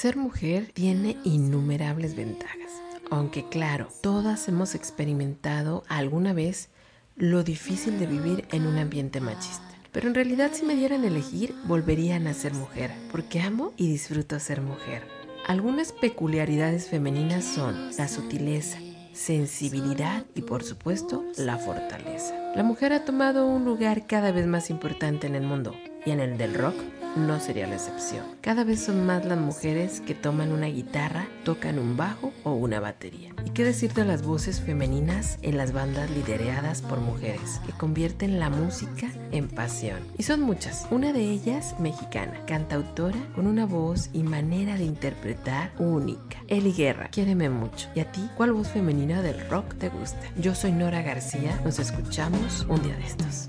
Ser mujer tiene innumerables ventajas, aunque claro, todas hemos experimentado alguna vez lo difícil de vivir en un ambiente machista. Pero en realidad si me dieran a elegir, volverían a ser mujer, porque amo y disfruto ser mujer. Algunas peculiaridades femeninas son la sutileza, sensibilidad y por supuesto la fortaleza. La mujer ha tomado un lugar cada vez más importante en el mundo y en el del rock no sería la excepción. Cada vez son más las mujeres que toman una guitarra, tocan un bajo o una batería. ¿Y qué decir de las voces femeninas en las bandas lideradas por mujeres que convierten la música en pasión? Y son muchas. Una de ellas mexicana, cantautora con una voz y manera de interpretar única. Eli Guerra, quiéreme mucho. ¿Y a ti cuál voz femenina del rock te gusta? Yo soy Nora García, nos escuchamos un día de estos.